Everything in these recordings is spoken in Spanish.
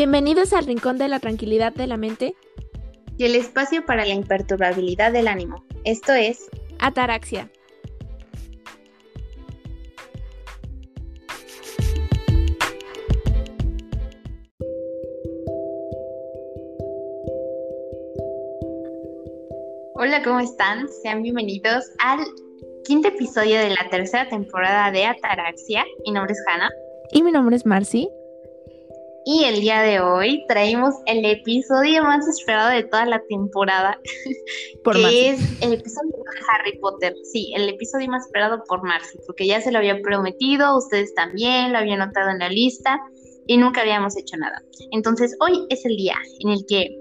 Bienvenidos al Rincón de la Tranquilidad de la Mente y el espacio para la imperturbabilidad del ánimo. Esto es Ataraxia. Hola, ¿cómo están? Sean bienvenidos al quinto episodio de la tercera temporada de Ataraxia. Mi nombre es Hannah. Y mi nombre es Marcy. Y el día de hoy traemos el episodio más esperado de toda la temporada, por que es el episodio de Harry Potter. Sí, el episodio más esperado por Marcy, porque ya se lo había prometido, ustedes también lo habían notado en la lista y nunca habíamos hecho nada. Entonces hoy es el día en el que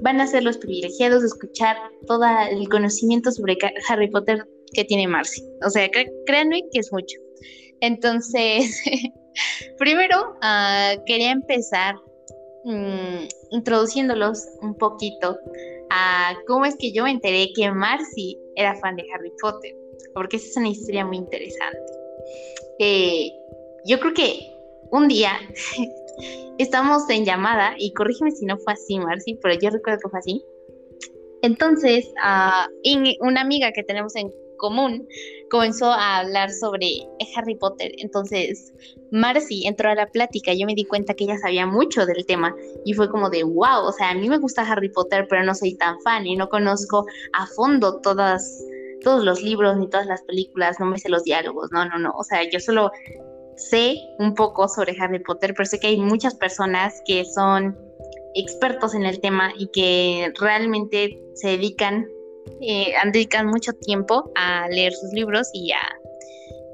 van a ser los privilegiados de escuchar todo el conocimiento sobre Harry Potter que tiene Marcy. O sea, créanme que es mucho. Entonces, primero uh, quería empezar um, introduciéndolos un poquito a cómo es que yo me enteré que Marcy era fan de Harry Potter, porque esa es una historia muy interesante. Eh, yo creo que un día estamos en llamada, y corrígeme si no fue así, Marcy, pero yo recuerdo que fue así. Entonces, uh, una amiga que tenemos en común, comenzó a hablar sobre Harry Potter. Entonces, Marcy entró a la plática yo me di cuenta que ella sabía mucho del tema y fue como de, wow, o sea, a mí me gusta Harry Potter, pero no soy tan fan y no conozco a fondo todas todos los libros ni todas las películas, no me sé los diálogos, no, no, no, o sea, yo solo sé un poco sobre Harry Potter, pero sé que hay muchas personas que son expertos en el tema y que realmente se dedican eh, dedican mucho tiempo a leer sus libros y a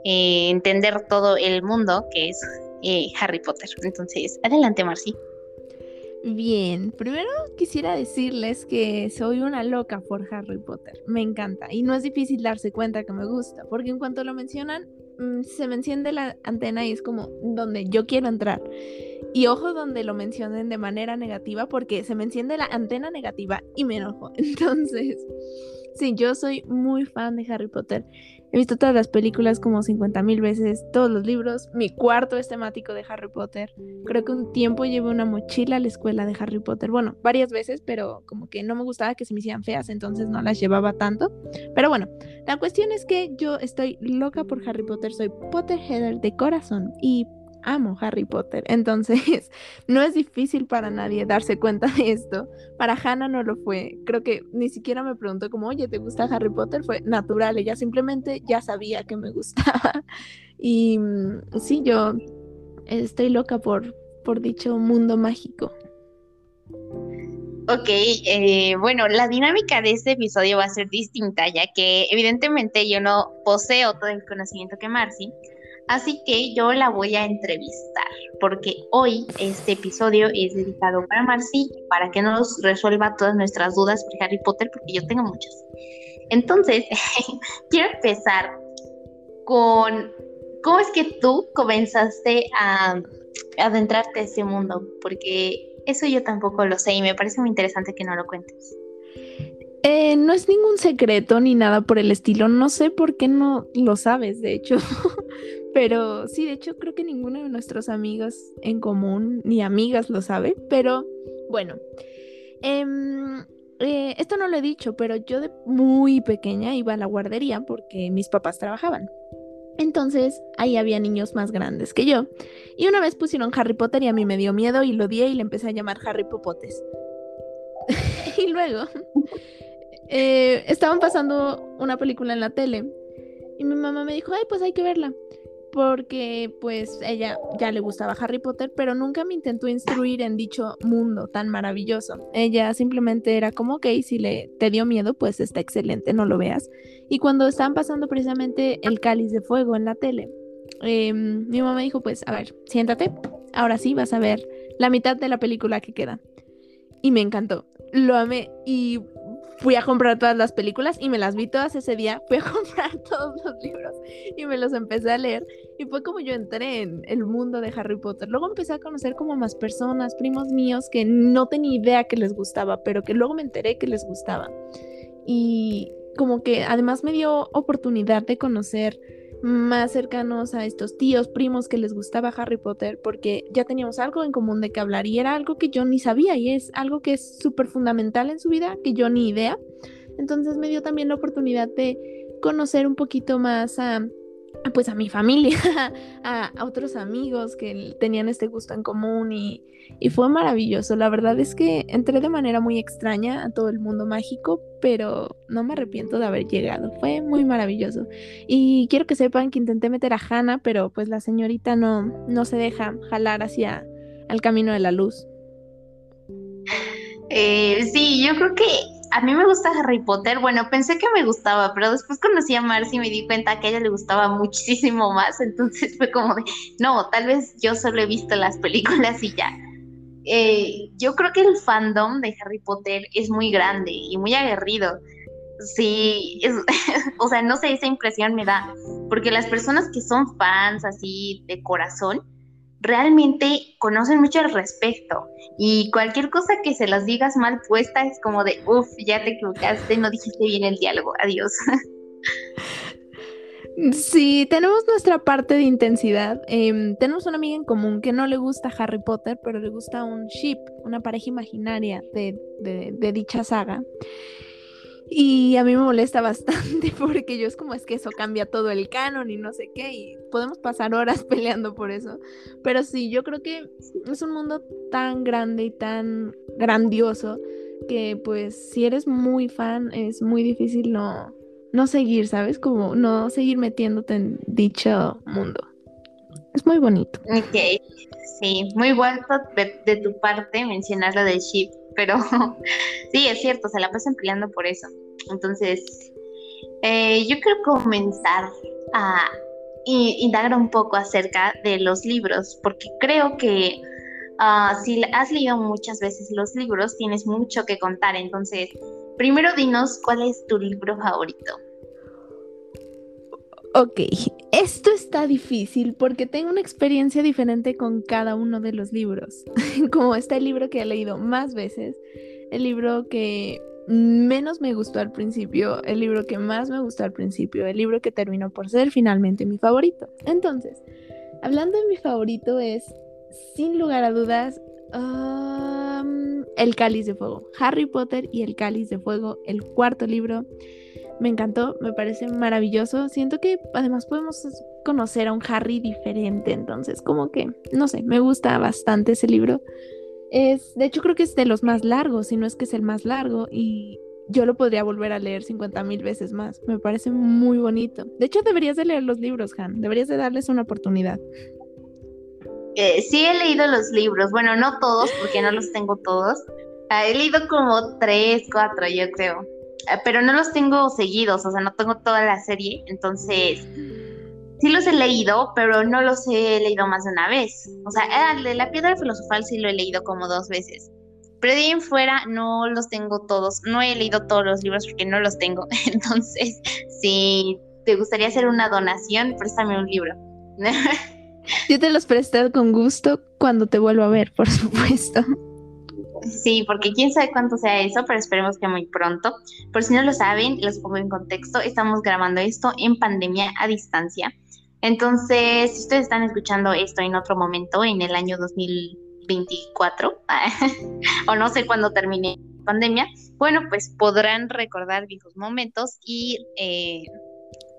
eh, entender todo el mundo que es eh, Harry Potter. Entonces, adelante, Marcy. Bien, primero quisiera decirles que soy una loca por Harry Potter. Me encanta y no es difícil darse cuenta que me gusta, porque en cuanto lo mencionan, mm, se me enciende la antena y es como donde yo quiero entrar. Y ojo donde lo mencionen de manera negativa, porque se me enciende la antena negativa y me enojo. Entonces, Sí, yo soy muy fan de Harry Potter. He visto todas las películas como 50 mil veces, todos los libros. Mi cuarto es temático de Harry Potter. Creo que un tiempo llevé una mochila a la escuela de Harry Potter. Bueno, varias veces, pero como que no me gustaba que se me hicieran feas, entonces no las llevaba tanto. Pero bueno, la cuestión es que yo estoy loca por Harry Potter. Soy Potterheader de corazón. Y amo Harry Potter. Entonces, no es difícil para nadie darse cuenta de esto. Para Hannah no lo fue. Creo que ni siquiera me preguntó como, oye, ¿te gusta Harry Potter? Fue natural. Ella simplemente ya sabía que me gustaba. Y mm, sí, yo estoy loca por, por dicho mundo mágico. Ok, eh, bueno, la dinámica de este episodio va a ser distinta, ya que evidentemente yo no poseo todo el conocimiento que Marcy, Así que yo la voy a entrevistar, porque hoy este episodio es dedicado para Marcy, para que nos resuelva todas nuestras dudas sobre Harry Potter, porque yo tengo muchas. Entonces, quiero empezar con cómo es que tú comenzaste a adentrarte a ese mundo, porque eso yo tampoco lo sé y me parece muy interesante que no lo cuentes. Eh, no es ningún secreto ni nada por el estilo. No sé por qué no lo sabes, de hecho. Pero sí, de hecho creo que ninguno de nuestros amigos en común ni amigas lo sabe. Pero bueno, em, eh, esto no lo he dicho, pero yo de muy pequeña iba a la guardería porque mis papás trabajaban. Entonces ahí había niños más grandes que yo. Y una vez pusieron Harry Potter y a mí me dio miedo y lo di y le empecé a llamar Harry Popotes. y luego eh, estaban pasando una película en la tele y mi mamá me dijo, ay, pues hay que verla porque pues ella ya le gustaba Harry Potter, pero nunca me intentó instruir en dicho mundo tan maravilloso. Ella simplemente era como, ok, si le te dio miedo, pues está excelente, no lo veas. Y cuando estaban pasando precisamente el cáliz de fuego en la tele, em, mi mamá dijo, pues, a ver, siéntate, ahora sí vas a ver la mitad de la película que queda. Y me encantó, lo amé y fui a comprar todas las películas y me las vi todas ese día. Fui a comprar todos los libros y me los empecé a leer. Y fue como yo entré en el mundo de Harry Potter. Luego empecé a conocer como más personas, primos míos, que no tenía idea que les gustaba, pero que luego me enteré que les gustaba. Y como que además me dio oportunidad de conocer más cercanos a estos tíos, primos que les gustaba Harry Potter, porque ya teníamos algo en común de que hablar y era algo que yo ni sabía y es algo que es súper fundamental en su vida, que yo ni idea. Entonces me dio también la oportunidad de conocer un poquito más a pues a mi familia, a, otros amigos que tenían este gusto en común y, fue maravilloso. La verdad es que entré de manera muy extraña a todo el mundo mágico, pero no me arrepiento de haber llegado. Fue muy maravilloso. Y quiero que sepan que intenté meter a Hannah, pero pues la señorita no, no se deja jalar hacia el camino de la luz. Eh, sí, yo creo que a mí me gusta Harry Potter. Bueno, pensé que me gustaba, pero después conocí a Marcy y me di cuenta que a ella le gustaba muchísimo más. Entonces fue como de, no, tal vez yo solo he visto las películas y ya. Eh, yo creo que el fandom de Harry Potter es muy grande y muy aguerrido. Sí, o sea, no sé, esa impresión me da. Porque las personas que son fans así de corazón, realmente conocen mucho al respecto y cualquier cosa que se las digas mal puesta es como de, uff, ya te equivocaste, no dijiste bien el diálogo, adiós. Sí, tenemos nuestra parte de intensidad. Em, tenemos una amiga en común que no le gusta Harry Potter, pero le gusta un ship, una pareja imaginaria de, de dicha saga. Y a mí me molesta bastante porque yo es como es que eso cambia todo el canon y no sé qué, y podemos pasar horas peleando por eso. Pero sí, yo creo que es un mundo tan grande y tan grandioso que pues si eres muy fan es muy difícil no, no seguir, ¿sabes? Como no seguir metiéndote en dicho mundo. Es muy bonito. Ok, sí, muy bueno de, tu parte mencionar lo del ship pero sí, es cierto, se la pasan peleando por eso. Entonces, eh, yo quiero comenzar a indagar un poco acerca de los libros, porque creo que ah, si has leído muchas veces los libros, tienes mucho que contar. Entonces, primero dinos cuál es tu libro favorito. Ok, esto está difícil porque tengo una experiencia diferente con cada uno de los libros. Como está el libro que he leído más veces, el libro que menos me gustó al principio, el libro que más me gustó al principio, el libro que terminó por ser finalmente mi favorito. Entonces, hablando de mi favorito es, sin lugar a dudas, El Cáliz de Fuego. Harry Potter y El Cáliz de Fuego, el cuarto libro. Me encantó, me parece maravilloso. Siento que además podemos conocer a un Harry diferente, entonces como que, no sé, me gusta bastante ese libro. Es, de hecho creo que es de los más largos, si no es que es el más largo y yo lo podría volver a leer 50 mil veces más. Me parece muy bonito. De hecho deberías de leer los libros, Han, deberías de darles una oportunidad. Eh, sí he leído los libros, bueno, no todos porque no los tengo todos. Ah, he leído como tres, cuatro, yo creo. Eh, pero no los tengo seguidos, o sea, no tengo toda la serie, entonces sí los he leído, pero no los he leído más de una vez. O sea, el de la piedra filosofal sí lo he leído como dos veces. Pero de ahí en fuera no los tengo todos, no he leído todos los libros porque no los tengo. Entonces, si te gustaría hacer una donación, préstame un libro. Yo te los presto con gusto cuando te vuelva a ver, por supuesto. Sí, porque quién sabe cuánto sea eso, pero esperemos que muy pronto. Por si no lo saben, los pongo en contexto, estamos grabando esto en pandemia a distancia. Entonces, si ustedes están escuchando esto en otro momento, en el año 2024, o no sé cuándo termine la pandemia, bueno, pues podrán recordar viejos momentos y eh,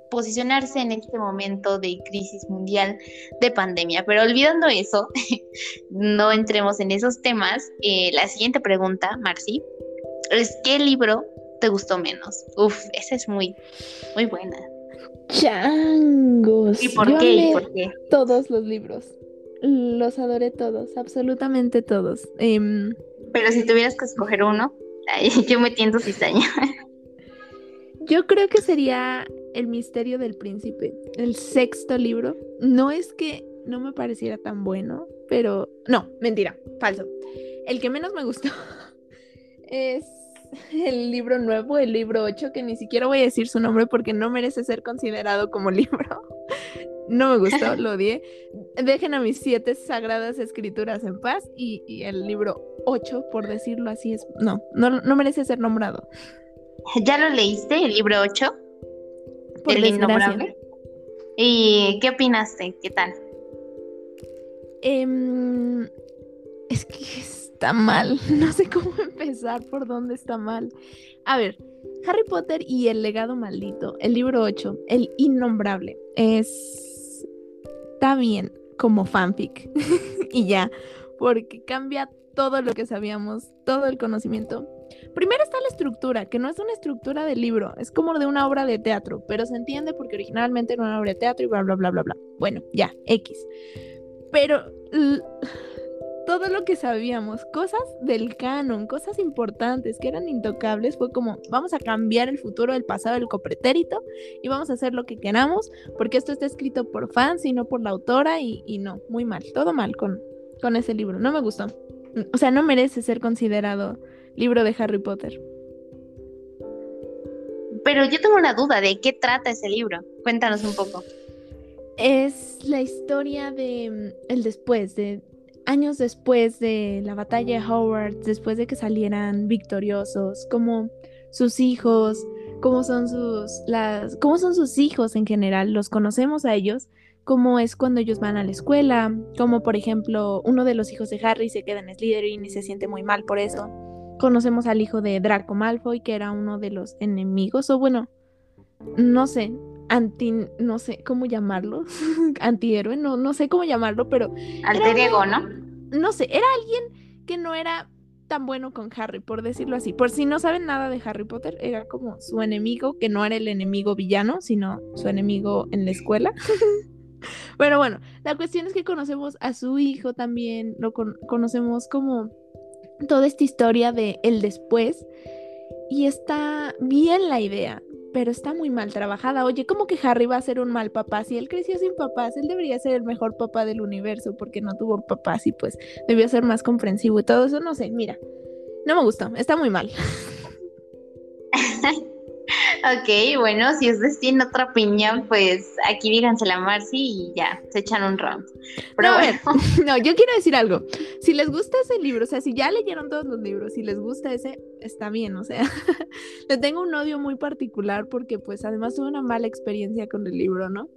posicionarse en este momento de crisis mundial de pandemia. Pero olvidando eso, no entremos en esos temas. Eh, la siguiente pregunta, Marci, es ¿qué libro te gustó menos? Uf, esa es muy, muy buena. Changos. ¿Y por qué? por qué? Todos los libros. Los adoré todos, absolutamente todos. Em, Pero si tuvieras que escoger uno, yo me tiendo cizaña. Yo creo que sería El misterio del príncipe, el sexto libro. No es que no me pareciera tan bueno, pero no, mentira, falso. El que menos me gustó es el libro nuevo, el libro 8, que ni siquiera voy a decir su nombre porque no merece ser considerado como libro. No me gustó, lo odié. Dejen a mis siete sagradas escrituras en paz y, el libro 8, por decirlo así, es no, no, no merece ser nombrado. ¿Ya lo leíste, el libro 8? Por el innombrable. ¿Y qué opinaste? ¿Qué tal? Em, es que está mal. No sé cómo empezar, por dónde está mal. A ver, Harry Potter y el legado maldito, el libro 8, el innombrable, es... Está bien como fanfic. y ya, porque cambia todo lo que sabíamos, todo el conocimiento. Primero está la estructura, que no es una estructura de libro, es como de una obra de teatro, pero se entiende porque originalmente era una obra de teatro y bla, bla, bla, bla, bla. Bueno, ya, X. Pero todo lo que sabíamos, cosas del canon, cosas importantes que eran intocables, fue como, vamos a cambiar el futuro del pasado del copretérito y vamos a hacer lo que queramos, porque esto está escrito por fans y no por la autora y, no, muy mal, todo mal con, con ese libro, no me gustó. O sea, no merece ser considerado libro de Harry Potter. Pero yo tengo una duda de qué trata ese libro. Cuéntanos un poco. Es la historia de mm, el después, de años después de la batalla de Howard, después de que salieran victoriosos, como sus hijos, cómo son sus las cómo son sus hijos en general, los conocemos a ellos, cómo es cuando ellos van a la escuela, como por ejemplo, uno de los hijos de Harry se queda en Slytherin y se siente muy mal por eso. Conocemos al hijo de Draco Malfoy, que era uno de los enemigos o bueno, no sé, anti, no sé cómo llamarlo, antihéroe, no, no sé cómo llamarlo, pero... Alter ego, ¿no? No sé, era alguien que no era tan bueno con Harry, por decirlo así. Por si no saben nada de Harry Potter, era como su enemigo, que no era el enemigo villano, sino su enemigo en la escuela. Pero bueno, la cuestión es que conocemos a su hijo también, lo conocemos como toda esta historia de el después. Y está bien la idea pero está muy mal trabajada. Oye, ¿cómo que Harry va a ser un mal papá? Si él creció sin papás, él debería ser el mejor papá del universo porque no tuvo papás y pues debió ser más comprensivo y todo eso. No sé, mira, no me gustó, está muy mal. ok, bueno, si ustedes tienen otra opinión, pues aquí dígansela a Marcy y ya, se echan un round. Pero no, no, yo quiero decir algo. Si les gusta ese libro, o sea, si ya leyeron todos los libros, si les gusta ese, está bien, o sea, le tengo un odio muy particular porque pues además tuve una mala experiencia con el libro, ¿no?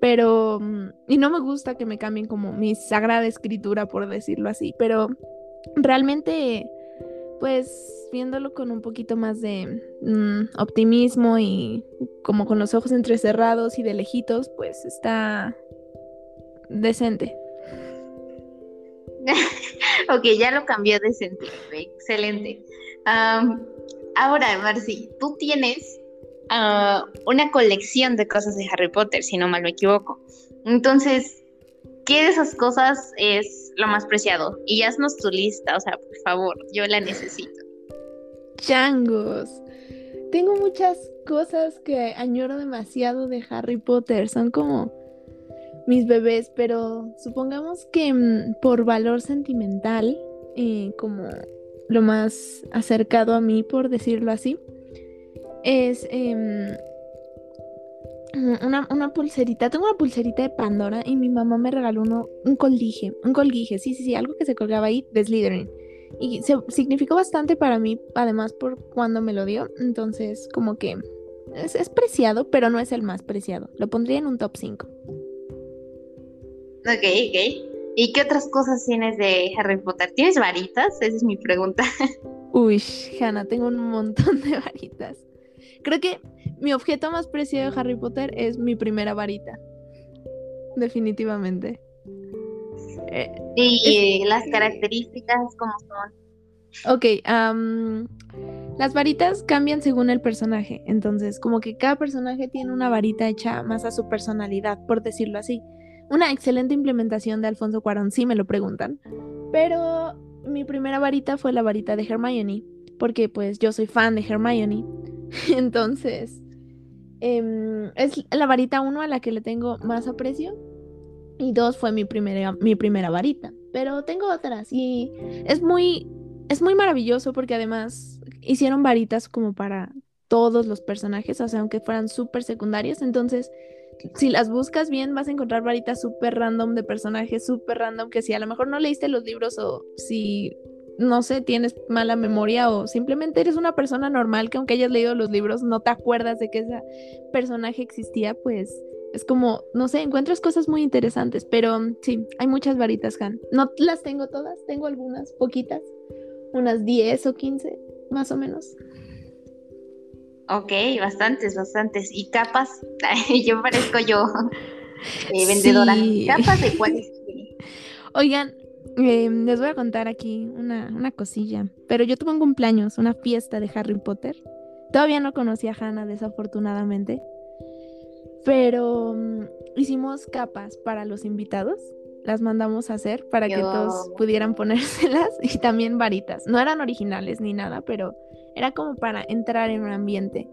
Pero, mm, y no me gusta que me cambien como mi sagrada escritura, por decirlo así, pero realmente pues viéndolo con un poquito más de mm, optimismo y como con los ojos entrecerrados y de lejitos, pues está decente. ok, ya lo cambió decente. Excelente. ahora, Marcy, tú tienes ah, una colección de cosas de Harry Potter, si no mal me equivoco. Entonces, ¿qué de esas cosas es lo más preciado? Y haznos tu lista, o sea, por favor, yo la necesito. Changos. Tengo muchas cosas que añoro demasiado de Harry Potter. Son como mis bebés, pero supongamos que mm, por valor sentimental, eh, como lo más acercado a mí, por decirlo así, es em, una, una, pulserita. Tengo una pulserita de Pandora y mi mamá me regaló uno, un colguije. Un colguije, sí, sí, sí, algo que se colgaba ahí de Slytherin. Y se, significó bastante para mí, además por cuando me lo dio. Entonces, como que es, es preciado, pero no es el más preciado. Lo pondría en un top 5. Ok, ok. ¿Y qué otras cosas tienes de Harry Potter? ¿Tienes varitas? Esa es mi pregunta. Uy, Hannah, tengo un montón de varitas. Creo que mi objeto más preciado de Harry Potter es mi primera varita. Definitivamente. Eh, y las características, ¿cómo son? Ok, las varitas cambian según el personaje. Entonces, como que cada personaje tiene una varita hecha más a su personalidad, por decirlo así. Una excelente implementación de Alfonso Cuarón, si me lo preguntan. Pero mi primera varita fue la varita de Hermione, porque pues yo soy fan de Hermione. Entonces, em, es la varita uno a la que le tengo más aprecio. Y dos fue mi primera, mi primera varita. Pero tengo otras y es muy, es muy maravilloso porque además hicieron varitas como para todos los personajes, o sea, aunque fueran súper secundarios. Entonces, si las buscas bien, vas a encontrar varitas súper random de personajes, súper random, que si a lo mejor no leíste los libros o si, no sé, tienes mala memoria o simplemente eres una persona normal que aunque hayas leído los libros no te acuerdas de que ese personaje existía, pues Es como, no sé, encuentras cosas muy interesantes, pero sí, hay muchas varitas, Han. No las tengo todas, tengo algunas, poquitas, unas 10 o 15, más o menos. Ok, bastantes, bastantes. ¿Y capas? yo parezco yo, eh, vendedora. ¿Capas de cuáles? Oigan, em, les voy a contar aquí una, una cosilla, pero yo tuve un cumpleaños, una fiesta de Harry Potter. Todavía no conocí a Hannah, desafortunadamente. Pero mm, hicimos capas para los invitados. Las mandamos a hacer para que todos pudieran ponérselas y también varitas. No eran originales ni nada, pero era como para entrar en un ambiente.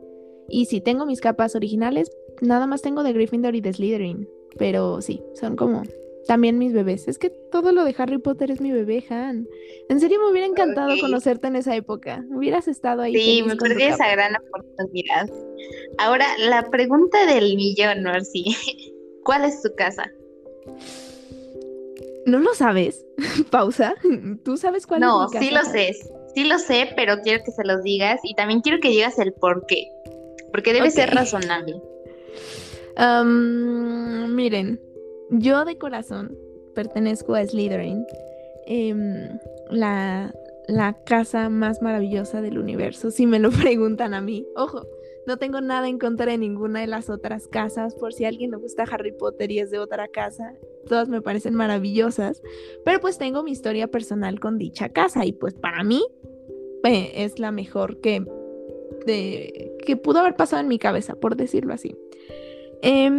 Y si tengo mis capas originales, nada más tengo de Gryffindor y de Slytherin. Pero sí, son como también mis bebés. Es que todo lo de Harry Potter es mi bebé, Han. En serio me hubiera encantado conocerte en esa época. Hubieras estado ahí. Sí, me perdí esa gran oportunidad. Ahora, la pregunta del millón, Marcy. ¿Cuál es tu casa? ¿No lo sabes? Pausa. ¿Tú sabes cuál es mi casa? No, sí lo sé. Sí lo sé, pero quiero que se los digas y también quiero que digas el por qué. Porque debe ser razonable. miren, yo de corazón pertenezco a Slytherin, em, la, la casa más maravillosa del universo, si me lo preguntan a mí. Ojo, no tengo nada en contra de ninguna de las otras casas, por si a alguien le gusta Harry Potter y es de otra casa, todas me parecen maravillosas, pero pues tengo mi historia personal con dicha casa y pues para mí eh, es la mejor que, de, que pudo haber pasado en mi cabeza, por decirlo así. Eh,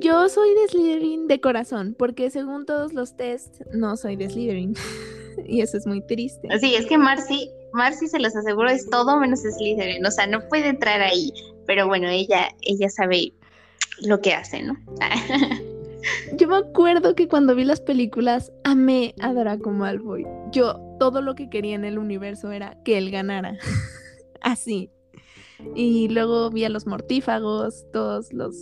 yo soy de Slytherin de corazón, porque según todos los tests, no soy de Slytherin. y eso es muy triste. Sí, es que Marcy, Marcy se los aseguro, es todo menos Slytherin. O sea, no puede entrar ahí. Pero bueno, ella, ella sabe lo que hace, ¿no? Yo me acuerdo que cuando vi las películas amé a Draco Malfoy. Yo todo lo que quería en el universo era que él ganara. Así. Y luego vi a los mortífagos, todos los,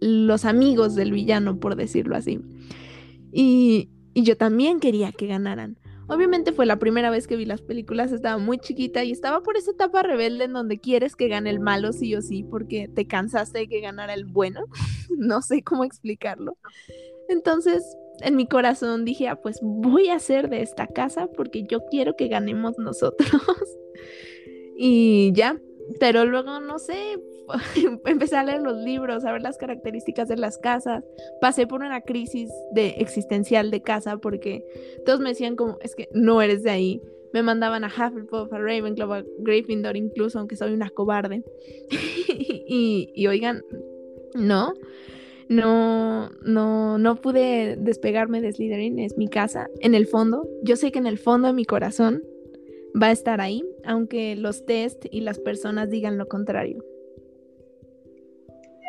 los amigos del villano, por decirlo así. Y, y yo también quería que ganaran. Obviamente fue la primera vez que vi las películas, estaba muy chiquita y estaba por esa etapa rebelde en donde quieres que gane el malo sí o sí porque te cansaste de que ganara el bueno. no sé cómo explicarlo. Entonces, en mi corazón dije, ah, pues voy a hacer de esta casa porque yo quiero que ganemos nosotros. y ya, pero luego no sé, empecé a leer los libros, a ver las características de las casas. Pasé por una crisis de existencial de casa porque todos me decían como, es que no eres de ahí. Me mandaban a Hufflepuff, a Ravenclaw, a Gryffindor incluso, aunque soy una cobarde. y, y oigan, no, no, no, no pude despegarme de Slytherin, es mi casa. En el fondo, yo sé que en el fondo de mi corazón va a estar ahí, aunque los test y las personas digan lo contrario.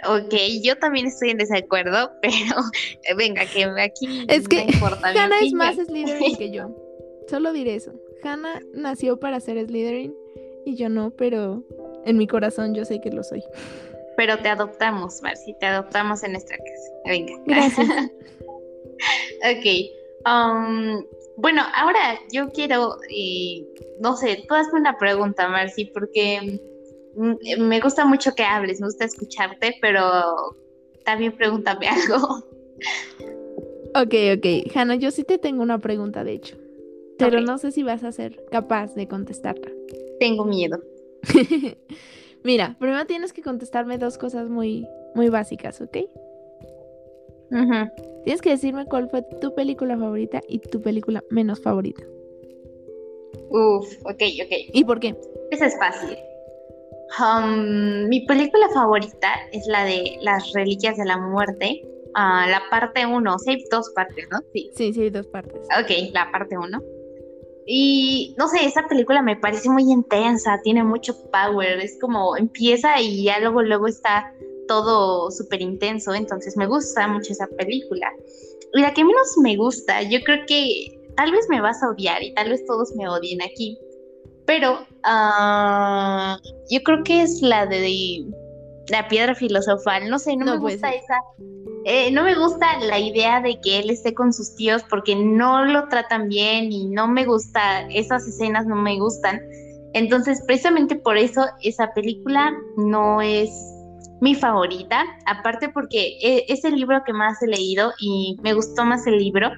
Ok, yo también estoy en desacuerdo, pero eh, venga, que aquí es que Hannah es más Slytherin que yo. Solo diré eso. Hannah nació para ser Slytherin y yo no, pero en mi corazón yo sé que lo soy. Pero te adoptamos, Marcy, te adoptamos en nuestra casa. Venga. Gracias. ok. Um, bueno, ahora yo quiero, eh, no sé, tú hazme una pregunta, Marcy, porque mm, me gusta mucho que hables, me gusta escucharte, pero también pregúntame algo. Ok, ok. Hanna, yo sí te tengo una pregunta, de hecho, pero no sé si vas a ser capaz de contestarla. Tengo miedo. Mira, primero tienes que contestarme dos cosas muy, muy básicas, ¿ok? Tienes que decirme cuál fue tu película favorita y tu película menos favorita. Uf, ok, ok. ¿Y por qué? Esa es fácil. Um, mi película favorita es la de Las Reliquias de la Muerte, uh, la parte 1. Sí, hay dos partes, ¿no? Sí. Sí, sí, hay dos partes. Ok, la parte 1. Y no sé, esa película me parece muy intensa, tiene mucho power, es como empieza y ya luego, luego está todo súper intenso, entonces me gusta mucho esa película. Y la que menos me gusta, yo creo que tal vez me vas a odiar y tal vez todos me odien aquí, pero uh, yo creo que es la de la piedra filosofal, no sé, no, me gusta esa, eh, no me gusta la idea de que él esté con sus tíos porque no lo tratan bien y no me gusta, esas escenas no me gustan. Entonces, precisamente por eso esa película no es mi favorita, aparte porque e, es el libro que más he leído y me gustó más el libro.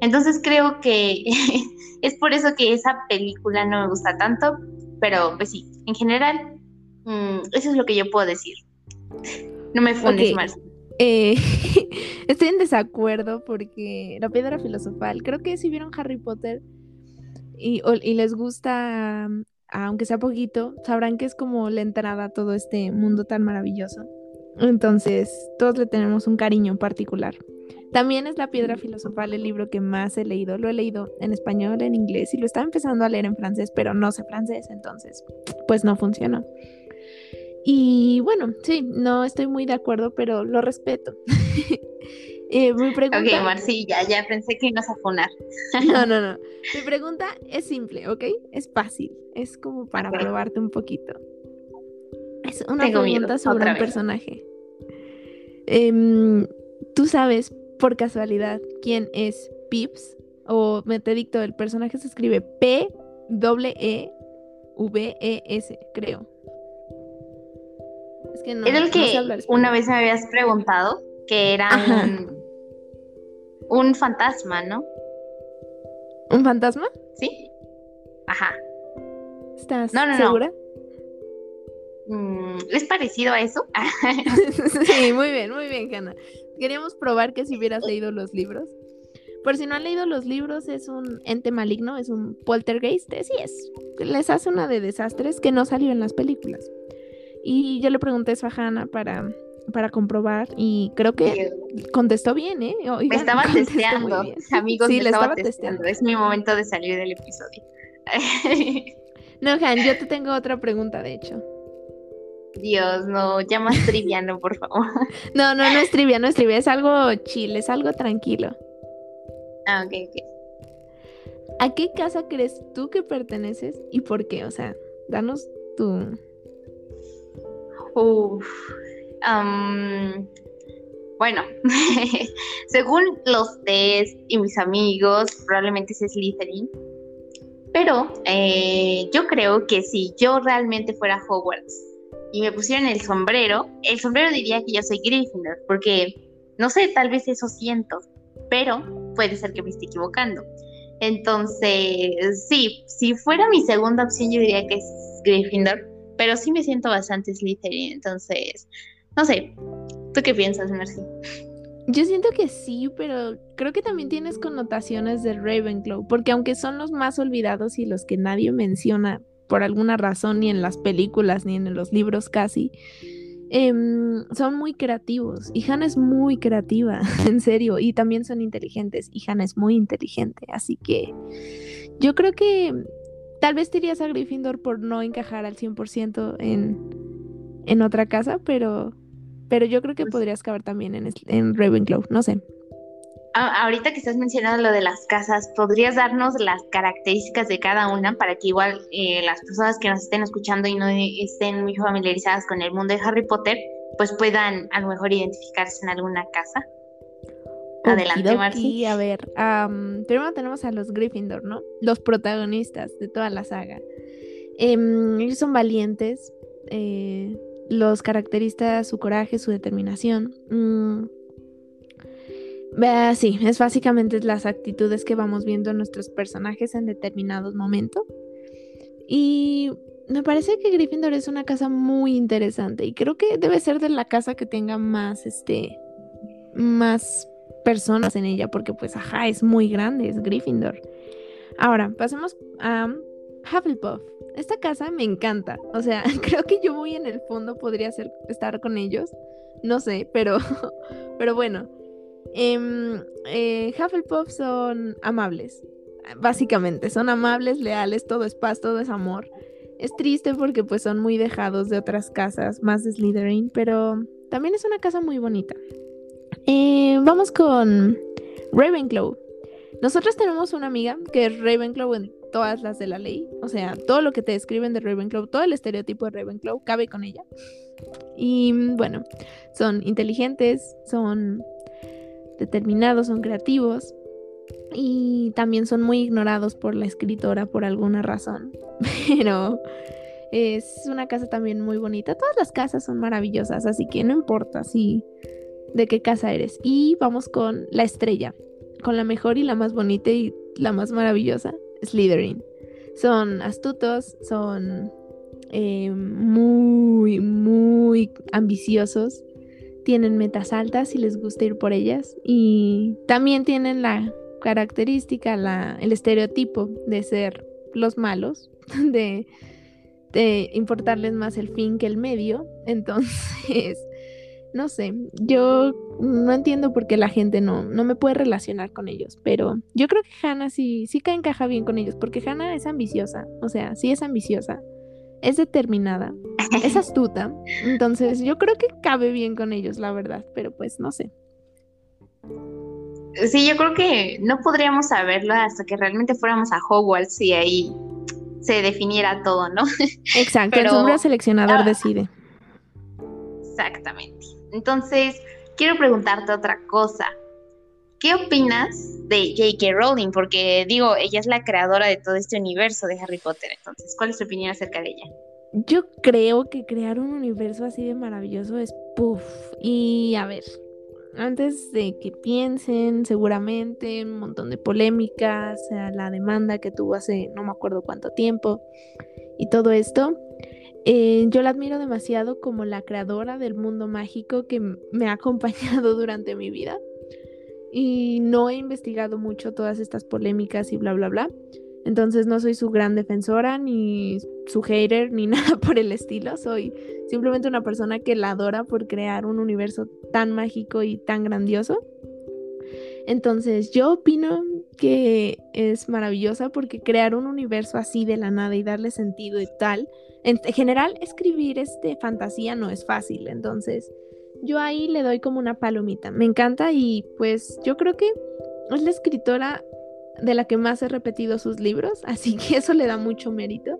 Entonces creo que es por eso que esa película no me gusta tanto, pero pues sí, en general, mm, eso es lo que yo puedo decir. No me fundes, más. Eh, estoy en desacuerdo porque la piedra filosofal, creo que si vieron Harry Potter y, y les gusta aunque sea poquito, sabrán que es como la entrada a todo este mundo tan maravilloso. Entonces, todos le tenemos un cariño particular. También es La Piedra Filosofal el libro que más he leído. Lo he leído en español, en inglés y lo estaba empezando a leer en francés, pero no sé francés, entonces, pues no funcionó. Y bueno, sí, no estoy muy de acuerdo, pero lo respeto. Eh, mi pregunta... Ok, Marcilla, ya pensé que ibas a poner. no, no, no. Mi pregunta es simple, ¿ok? Es fácil. Es como para probarte un poquito. Es una pregunta sobre un personaje. Em, ¿Tú sabes por casualidad quién es Pips? O me te dicto, el personaje se escribe P W E V E S, creo. Es que no. Es el que una vez me habías preguntado que era un fantasma, ¿no? ¿Un fantasma? Sí. Ajá. ¿Estás segura? Mm, ¿Es parecido a eso? sí, muy bien, muy bien, Hanna. Queríamos probar que si hubieras leído los libros. Por si no han leído los libros, es un ente maligno, es un poltergeist, sí es. Les hace una de desastres que no salió en las películas. Y yo le pregunté eso a Hannah para para comprobar y creo que contestó bien, ¿eh? me estaba testeando, amigos, sí, me estaba, testeando. Es mi momento de salir del episodio. no, Han, yo te tengo otra pregunta, de hecho. Dios, no, ya más triviano, por favor. no, no, no es trivia, no es trivia, es algo chill, es algo tranquilo. Ah, ok, ok. ¿A qué casa crees tú que perteneces y por qué? O sea, danos tu... Uf, bueno, según los test y mis amigos, probablemente es Slytherin. Pero eh, yo creo que si yo realmente fuera Hogwarts y me pusieran el sombrero, el sombrero diría que yo soy Gryffindor, porque no sé, tal vez eso siento, pero puede ser que me esté equivocando. Entonces, sí, si fuera mi segunda opción, yo diría que es Gryffindor, pero sí me siento bastante Slytherin, entonces no sé, ¿tú qué piensas, Mercy? Yo siento que sí, pero creo que también tienes connotaciones de Ravenclaw, porque aunque son los más olvidados y los que nadie menciona por alguna razón, ni en las películas, ni en los libros casi, em, son muy creativos. Y Hannah es muy creativa, en serio, y también son inteligentes, y Hannah es muy inteligente, así que yo creo que tal vez te irías a Gryffindor por no encajar al 100% en, en otra casa, pero pero yo creo que pues podrías caber también en, en Ravenclaw, no sé. ahorita que estás mencionando lo de las casas, ¿podrías darnos las características de cada una para que igual eh, las personas que nos estén escuchando y no estén muy familiarizadas con el mundo de Harry Potter, pues puedan a lo mejor identificarse en alguna casa? Adelante, Marci. A ver, primero tenemos a los Gryffindor, ¿no? Los protagonistas de toda la saga. Em, ellos son valientes, eh, los caracteriza su coraje, su determinación. Mm. sí, es básicamente las actitudes que vamos viendo en nuestros personajes en determinados momentos. Y me parece que Gryffindor es una casa muy interesante y creo que debe ser de la casa que tenga más, este, más personas en ella porque pues, ajá, es muy grande, es Gryffindor. Ahora, pasemos a Hufflepuff. Esta casa me encanta. O sea, creo que yo muy en el fondo podría ser, estar con ellos. No sé, pero, pero bueno. Em, eh, Hufflepuff son amables. Básicamente, son amables, leales, todo es paz, todo es amor. Es triste porque pues son muy dejados de otras casas, más de Slytherin, pero también es una casa muy bonita. Eh, vamos con Ravenclaw. Nosotros tenemos una amiga que es Ravenclaw en todas las de la ley. O sea, todo lo que te describen de Ravenclaw, todo el estereotipo de Ravenclaw cabe con ella. Y bueno, son inteligentes, son determinados, son creativos y también son muy ignorados por la escritora por alguna razón. Pero Es una casa también muy bonita. Todas las casas son maravillosas, así que no importa si de qué casa eres. Y vamos con la estrella, con la mejor y la más bonita y la más maravillosa, Slytherin. Son astutos, son eh, muy, muy ambiciosos, tienen metas altas y les gusta ir por ellas. Y también tienen la característica, la, el estereotipo de ser los malos, de de importarles más el fin que el medio. Entonces, no sé, yo no entiendo por qué la gente no, no me puede relacionar con ellos, pero yo creo que Hannah sí, sí que encaja bien con ellos, porque Hannah es ambiciosa, o sea, sí es ambiciosa, es determinada, es astuta, entonces yo creo que cabe bien con ellos, la verdad, pero pues no sé. Sí, yo creo que no podríamos saberlo hasta que realmente fuéramos a Hogwarts y ahí se definiera todo, ¿no? Exacto, el sombrero seleccionador ah, decide. Exactamente. Entonces, quiero preguntarte otra cosa. ¿Qué opinas de J.K. Rowling? Porque digo, ella es la creadora de todo este universo de Harry Potter. Entonces, ¿cuál es tu opinión acerca de ella? Yo creo que crear un universo así de maravilloso es puff. Y a ver, antes de que piensen, seguramente un montón de polémicas, la demanda que tuvo hace no me acuerdo cuánto tiempo y todo esto. Eh, yo la admiro demasiado como la creadora del mundo mágico que me ha acompañado durante mi vida. Y no he investigado mucho todas estas polémicas y bla, bla, bla. Entonces no soy su gran defensora, ni su hater, ni nada por el estilo. Soy simplemente una persona que la adora por crear un universo tan mágico y tan grandioso. Entonces yo opino que es maravillosa porque crear un universo así de la nada y darle sentido y tal. En general, escribir este fantasía no es fácil. Entonces yo ahí le doy como una palomita. Me encanta y pues yo creo que es la escritora de la que más he repetido sus libros, así que eso le da mucho mérito.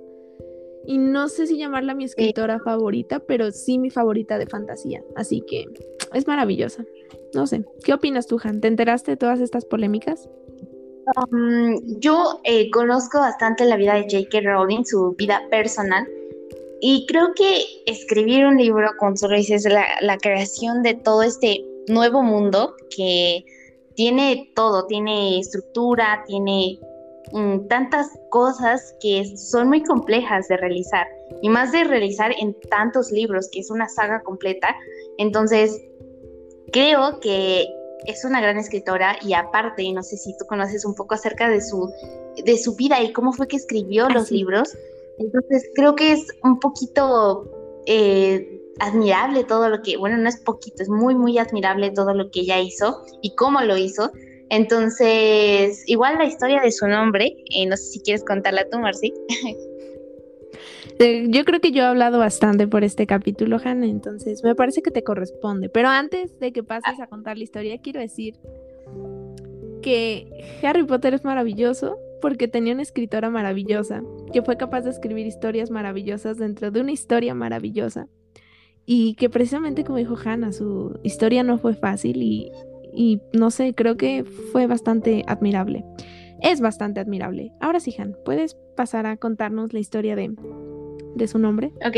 Y no sé si llamarla mi escritora favorita, pero sí mi favorita de fantasía, así que es maravillosa. No sé, ¿qué opinas tú, Han? ¿Te enteraste de todas estas polémicas? Um, yo eh, conozco bastante la vida de J.K. Rowling, su vida personal, y creo que escribir un libro, con solo dices, la, la creación de todo este nuevo mundo que tiene todo, tiene estructura, tiene mm, tantas cosas que son muy complejas de realizar y más de realizar en tantos libros, que es una saga completa. Entonces, creo que es una gran escritora y aparte, no sé si tú conoces un poco acerca de su, de su vida y cómo fue que escribió los libros. Entonces, creo que es un poquito... Eh, admirable todo lo que, bueno, no es poquito, es muy, muy admirable todo lo que ella hizo y cómo lo hizo. Entonces, igual la historia de su nombre, eh, no sé si quieres contarla tú, Marci. Eh, yo creo que yo he hablado bastante por este capítulo, Hannah, entonces me parece que te corresponde. Pero antes de que pases a contar la historia, quiero decir que Harry Potter es maravilloso porque tenía una escritora maravillosa que fue capaz de escribir historias maravillosas dentro de una historia maravillosa. Y que precisamente como dijo Hannah, su historia no fue fácil y, no sé, creo que fue bastante admirable. Es bastante admirable. Ahora sí, Han, ¿puedes pasar a contarnos la historia de, de su nombre? Ok,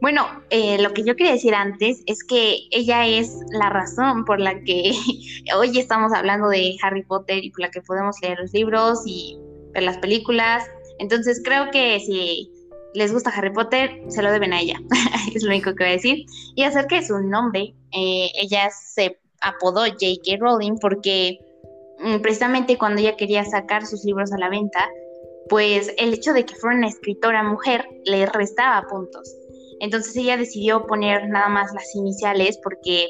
bueno, eh, lo que yo quería decir antes es que ella es la razón por la que hoy estamos hablando de Harry Potter y por la que podemos leer los libros y las películas. Entonces creo que si les gusta Harry Potter, se lo deben a ella, es lo único que voy a decir. Y acerca de su nombre, eh, ella se apodó J.K. Rowling porque mm, precisamente cuando ella quería sacar sus libros a la venta, pues el hecho de que fuera una escritora mujer le restaba puntos. Entonces ella decidió poner nada más las iniciales porque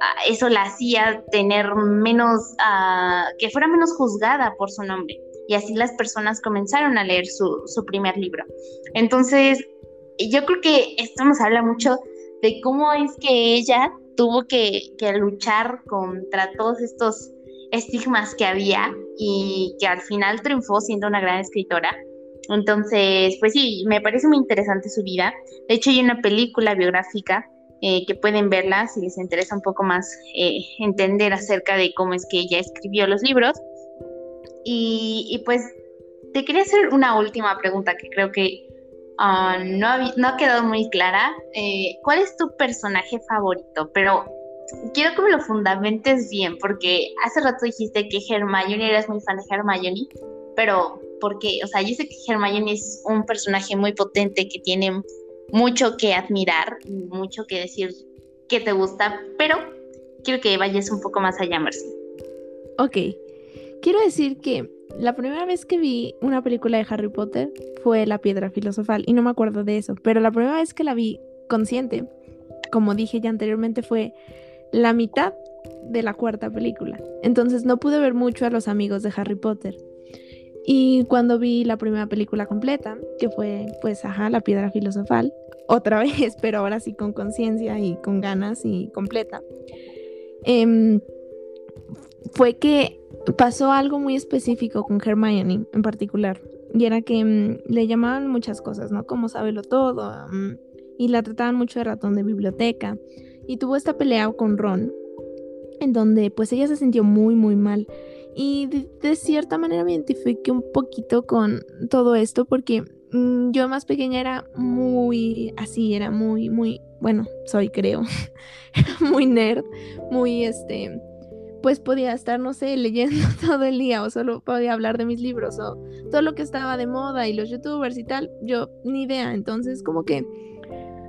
ah, eso la hacía tener menos, ah, que fuera menos juzgada por su nombre y así las personas comenzaron a leer su, primer libro. Entonces, yo creo que esto nos habla mucho de cómo es que ella tuvo que, luchar contra todos estos estigmas que había y que al final triunfó siendo una gran escritora. Entonces, pues sí, me parece muy interesante su vida. De hecho, hay una película biográfica eh, que pueden verla si les interesa un poco más eh, entender acerca de cómo es que ella escribió los libros. Y, pues te quería hacer una última pregunta que creo que Ah, no, ha, quedado muy clara. Eh, ¿Cuál es tu personaje favorito? Pero quiero que me lo fundamentes bien, porque hace rato dijiste que Hermione eras muy fan de Hermione, pero porque, o sea, yo sé que Hermione es un personaje muy potente que tiene mucho que admirar, mucho que decir que te gusta, pero quiero que vayas un poco más allá, Mercy. Ok, quiero decir que la primera vez que vi una película de Harry Potter fue La Piedra Filosofal y no me acuerdo de eso, pero la primera vez que la vi consciente, como dije ya anteriormente, fue la mitad de la cuarta película. Entonces no pude ver mucho a los amigos de Harry Potter. Y cuando vi la primera película completa, que fue pues, ajá, La Piedra Filosofal, otra vez, pero ahora sí con conciencia y con ganas y completa, em, fue que pasó algo muy específico con Hermione en particular. Y era que mm, le llamaban muchas cosas, ¿no? Como lo todo. Mm, y la trataban mucho de ratón de biblioteca. Y tuvo esta pelea con Ron, en donde pues ella se sintió muy, muy mal. Y de, cierta manera me identifiqué un poquito con todo esto porque mm, yo más pequeña era muy así, era muy, muy, bueno, soy creo, muy nerd, muy este pues podía estar, no sé, leyendo todo el día o solo podía hablar de mis libros o todo lo que estaba de moda y los youtubers y tal, yo ni idea. Entonces, como que,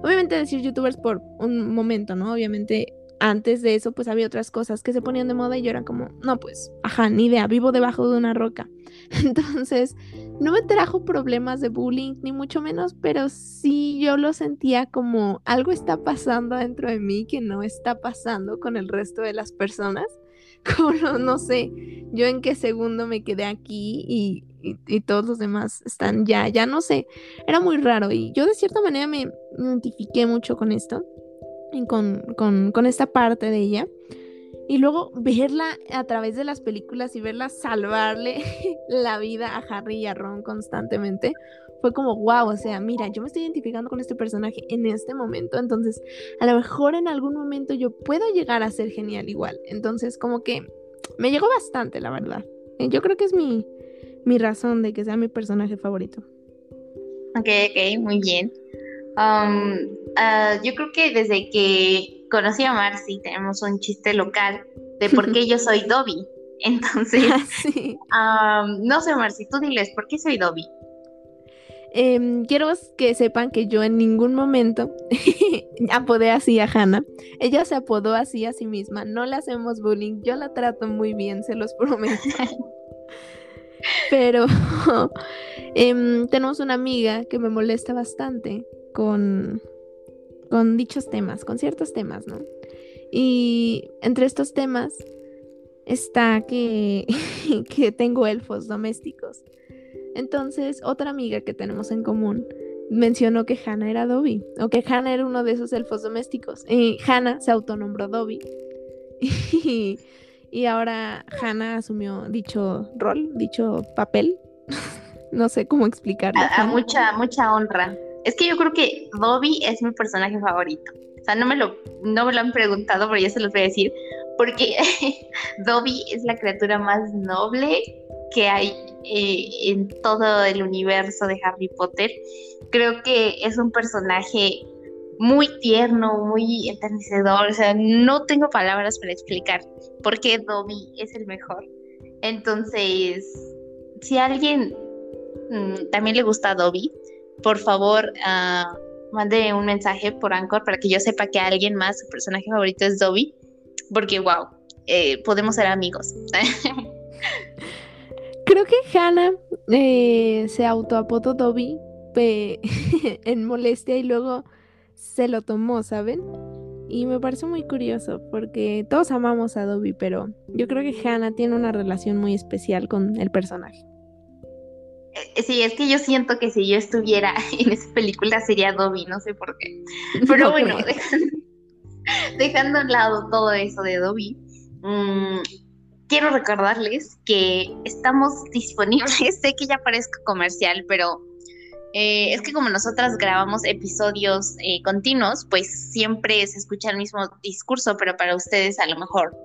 obviamente decir youtubers por un momento, ¿no? Obviamente antes de eso, pues había otras cosas que se ponían de moda y yo era como, no, pues, ajá, ni idea, vivo debajo de una roca. Entonces, no me trajo problemas de bullying, ni mucho menos, pero sí yo lo sentía como algo está pasando dentro de mí que no está pasando con el resto de las personas. como no, sé, yo en qué segundo me quedé aquí y, todos los demás están ya, ya no sé, era muy raro y yo de cierta manera me identifiqué mucho con esto, y con, con, con esta parte de ella. Y luego verla a través de las películas y verla salvarle la vida a Harry y a Ron constantemente fue como, wow, o sea, mira, yo me estoy identificando con este personaje en este momento, entonces a lo mejor en algún momento yo puedo llegar a ser genial igual. Entonces como que me llegó bastante, la verdad. Yo creo que es mi, mi razón de que sea mi personaje favorito. Ok, ok, muy bien. Um, ah, yo creo que desde que conocí a Marcy tenemos un chiste local de por qué yo soy Dobby. Entonces, um, no sé, Marcy, tú diles, ¿por qué soy Dobby? Em, quiero que sepan que yo en ningún momento apodé así a Hannah. Ella se apodó así a sí misma. No le hacemos bullying. Yo la trato muy bien, se los prometo. Pero em, tenemos una amiga que me molesta bastante con, con dichos temas, con ciertos temas, ¿no? Y entre estos temas está que, que tengo elfos domésticos. Entonces, otra amiga que tenemos en común mencionó que Hannah era Dobby, o que Hannah era uno de esos elfos domésticos. Y Hannah se autonombró Dobby. Y, ahora Hannah asumió dicho rol, dicho papel. no sé cómo explicarlo. A, mucha, mucha honra. Es que yo creo que Dobby es mi personaje favorito. O sea, no me lo, no me lo han preguntado, pero ya se los voy a decir. Porque Dobby es la criatura más noble que hay eh, en todo el universo de Harry Potter. Creo que es un personaje muy tierno, muy enternecedor, o sea, no tengo palabras para explicar por qué Dobby es el mejor. Entonces, si a alguien mm, también le gusta Dobby, por favor, uh, mande un mensaje por Anchor para que yo sepa que alguien más, su personaje favorito es Dobby, porque wow, eh, podemos ser amigos. Creo que Hannah eh, se autoapodó Dobby en molestia y luego se lo tomó, ¿saben? Y me parece muy curioso porque todos amamos a Dobby, pero yo creo que Hannah tiene una relación muy especial con el personaje. Eh, sí, es que yo siento que si yo estuviera en esa película sería Dobby, no sé por qué. Pero bueno, dejando, a un lado todo eso de Dobby, mmm, quiero recordarles que estamos disponibles, sé que ya parezco comercial, pero eh, es que como nosotras grabamos episodios eh, continuos, pues siempre se escucha el mismo discurso, pero para ustedes a lo mejor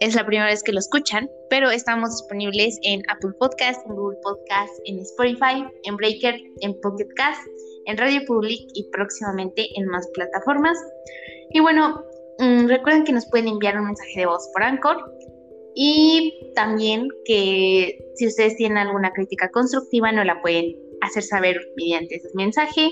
es la primera vez que lo escuchan, pero estamos disponibles en Apple Podcast, en Google Podcast, en Spotify, en Breaker, en Pocket Cast, en Radio Public y próximamente en más plataformas. Y bueno, mm, recuerden que nos pueden enviar un mensaje de voz por Anchor y también que si ustedes tienen alguna crítica constructiva no la pueden hacer saber mediante ese mensaje.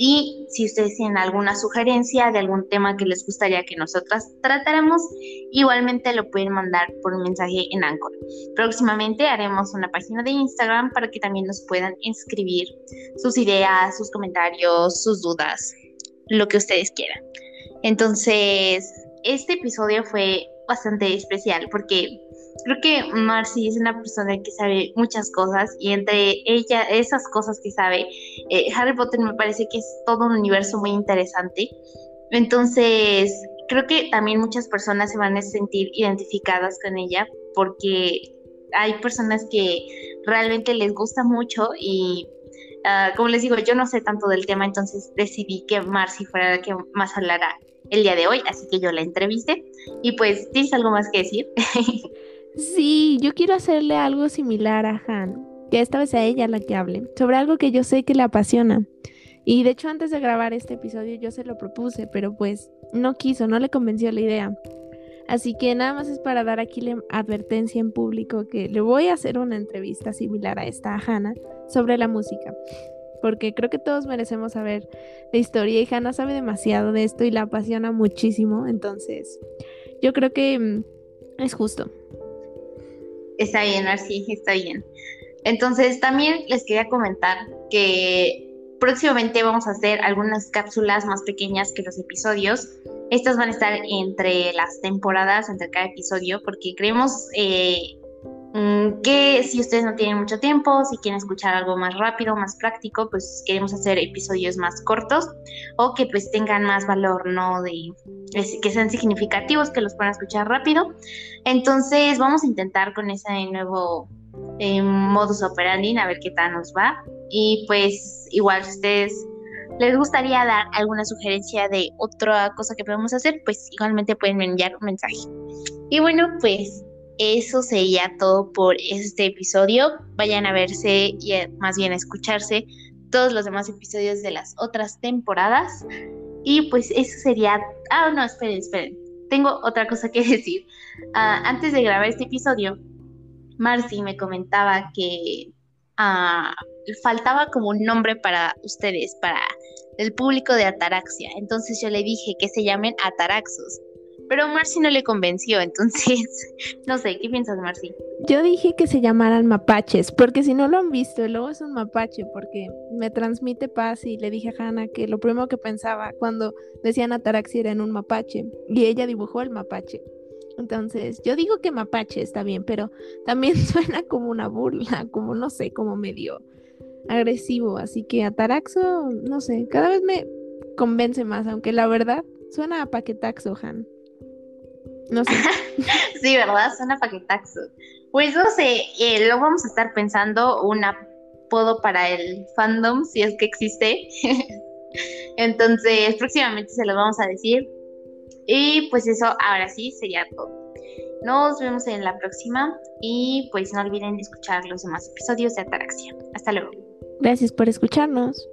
Y si ustedes tienen alguna sugerencia de algún tema que les gustaría que nosotras tratáramos, igualmente lo pueden mandar por un mensaje en Anchor. Próximamente haremos una página de Instagram para que también nos puedan escribir sus ideas, sus comentarios, sus dudas, lo que ustedes quieran. Entonces, este episodio fue bastante especial porque creo que Marcy es una persona que sabe muchas cosas y entre ella, esas cosas que sabe, eh, Harry Potter me parece que es todo un universo muy interesante. Entonces, creo que también muchas personas se van a sentir identificadas con ella porque hay personas que realmente les gusta mucho y ah, como les digo, yo no sé tanto del tema, entonces decidí que Marcy fuera la que más hablara el día de hoy, así que yo la entrevisté. Y pues, ¿tienes algo más que decir? sí, yo quiero hacerle algo similar a Han, que esta vez a ella la que hable, sobre algo que yo sé que le apasiona. Y de hecho antes de grabar este episodio yo se lo propuse, pero pues no quiso, no le convenció la idea. Así que nada más es para dar aquí la advertencia en público que le voy a hacer una entrevista similar a esta a Hannah sobre la música porque creo que todos merecemos saber la historia y Hannah sabe demasiado de esto y la apasiona muchísimo, entonces yo creo que mm, es justo. Está bien, así está bien. Entonces también les quería comentar que próximamente vamos a hacer algunas cápsulas más pequeñas que los episodios. Estas van a estar entre las temporadas, entre cada episodio, porque creemos eh, que si ustedes no tienen mucho tiempo, si quieren escuchar algo más rápido, más práctico, pues queremos hacer episodios más cortos o que pues tengan más valor, ¿no? De que sean significativos, que los puedan escuchar rápido. Entonces vamos a intentar con ese nuevo eh, modus operandi a ver qué tal nos va. Y pues igual si ustedes les gustaría dar alguna sugerencia de otra cosa que podemos hacer, pues igualmente pueden enviar un mensaje. Y bueno, pues eso sería todo por este episodio. Vayan a verse y eh, más bien a escucharse todos los demás episodios de las otras temporadas. Y pues eso sería... Ah, no, esperen, esperen. Tengo otra cosa que decir. Ah, antes de grabar este episodio, Marcy me comentaba que ah, faltaba como un nombre para ustedes, para el público de Ataraxia. Entonces yo le dije que se llamen Ataraxos. Pero Marcy no le convenció, entonces, no sé, ¿qué piensas, Marcy? Yo dije que se llamaran mapaches, porque si no lo han visto, el lobo es un mapache, porque me transmite paz y le dije a Hannah que lo primero que pensaba cuando decían Ataraxia era en un mapache, y ella dibujó el mapache. Entonces, yo digo que mapache está bien, pero también suena como una burla, como no sé, como medio agresivo, así que Ataraxo, no sé, cada vez me convence más, aunque la verdad suena a paquetaxo, Han. No sé. sí, ¿verdad? Suena paquetaxo. Pues no sé, eh, lo vamos a estar pensando un apodo para el fandom, si es que existe. Entonces, próximamente se lo vamos a decir. Y pues eso, ahora sí, sería todo. Nos vemos en la próxima y pues no olviden escuchar los demás episodios de Ataraxia. Hasta luego. Gracias por escucharnos.